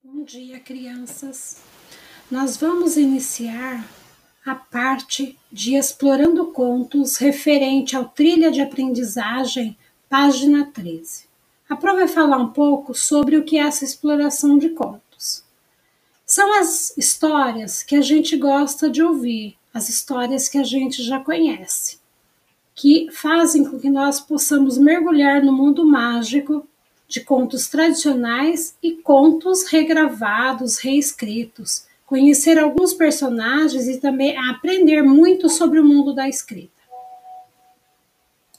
Bom dia, crianças. Nós vamos iniciar a parte de explorando contos referente ao trilha de aprendizagem, página 13. A prova vai falar um pouco sobre o que é essa exploração de contos. São as histórias que a gente gosta de ouvir, as histórias que a gente já conhece, que fazem com que nós possamos mergulhar no mundo mágico de contos tradicionais e contos regravados, reescritos, conhecer alguns personagens e também aprender muito sobre o mundo da escrita.